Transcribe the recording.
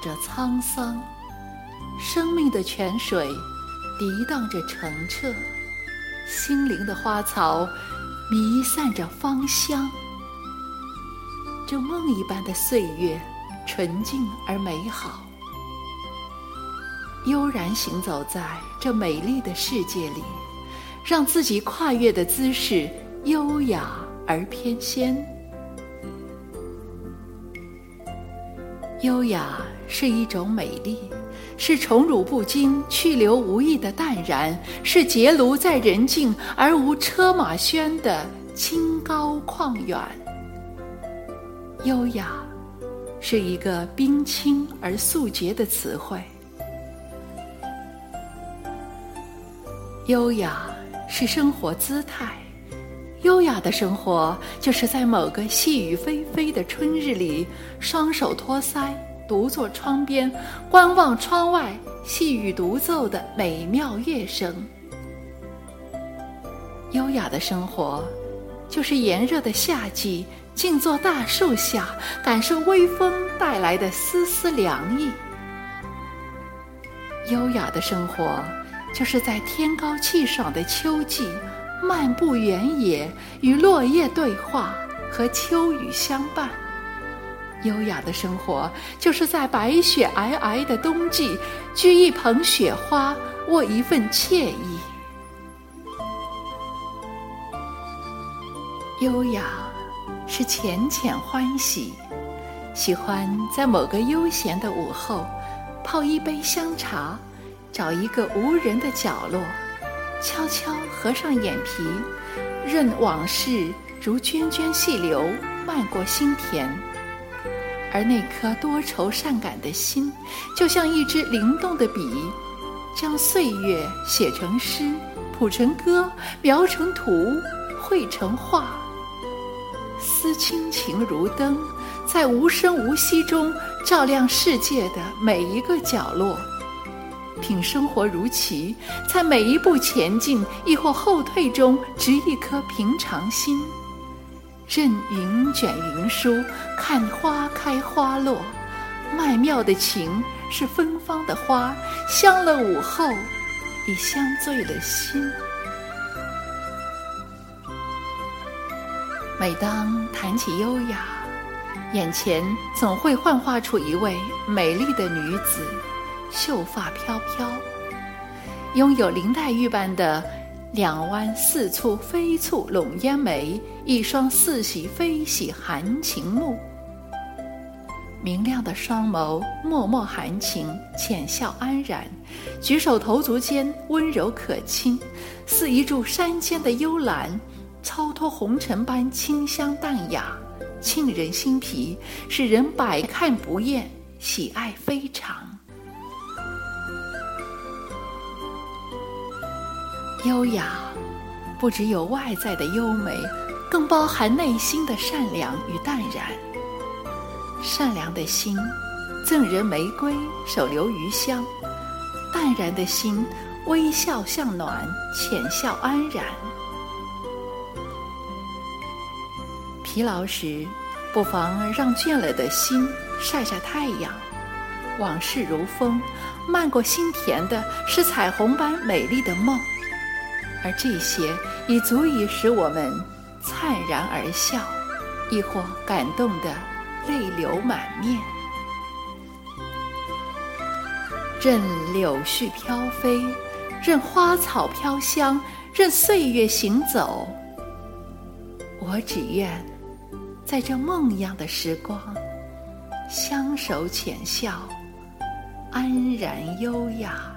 着沧桑，生命的泉水涤荡着澄澈，心灵的花草弥散着芳香。这梦一般的岁月，纯净而美好。悠然行走在这美丽的世界里，让自己跨越的姿势优雅而翩跹。优雅是一种美丽，是宠辱不惊、去留无意的淡然，是结庐在人境而无车马喧的清高旷远。优雅是一个冰清而素洁的词汇。优雅是生活姿态，优雅的生活就是在某个细雨霏霏的春日里，双手托腮，独坐窗边，观望窗外细雨独奏的美妙乐声。优雅的生活，就是炎热的夏季，静坐大树下，感受微风带来的丝丝凉意。优雅的生活。就是在天高气爽的秋季，漫步原野，与落叶对话，和秋雨相伴。优雅的生活，就是在白雪皑皑的冬季，掬一捧雪花，握一份惬意。优雅是浅浅欢喜，喜欢在某个悠闲的午后，泡一杯香茶。找一个无人的角落，悄悄合上眼皮，任往事如涓涓细流漫过心田。而那颗多愁善感的心，就像一支灵动的笔，将岁月写成诗，谱成歌，描成图，绘成画。思亲情如灯，在无声无息中照亮世界的每一个角落。品生活如棋，在每一步前进亦或后退中，执一颗平常心，任云卷云舒，看花开花落。曼妙的情是芬芳的花，香了午后，已香醉了心。每当谈起优雅，眼前总会幻化出一位美丽的女子。秀发飘飘，拥有林黛玉般的两弯似蹙非蹙拢烟眉，一双似喜非喜含情目。明亮的双眸，脉脉含情，浅笑安然。举手投足间温柔可亲，似一株山间的幽兰，超脱红尘般清香淡雅，沁人心脾，使人百看不厌，喜爱非常。优雅，不只有外在的优美，更包含内心的善良与淡然。善良的心，赠人玫瑰，手留余香；淡然的心，微笑向暖，浅笑安然。疲劳时，不妨让倦了的心晒晒太阳。往事如风，漫过心田的是彩虹般美丽的梦。而这些已足以使我们灿然而笑，亦或感动得泪流满面。任柳絮飘飞，任花草飘香，任岁月行走，我只愿在这梦一样的时光，相守浅笑，安然优雅。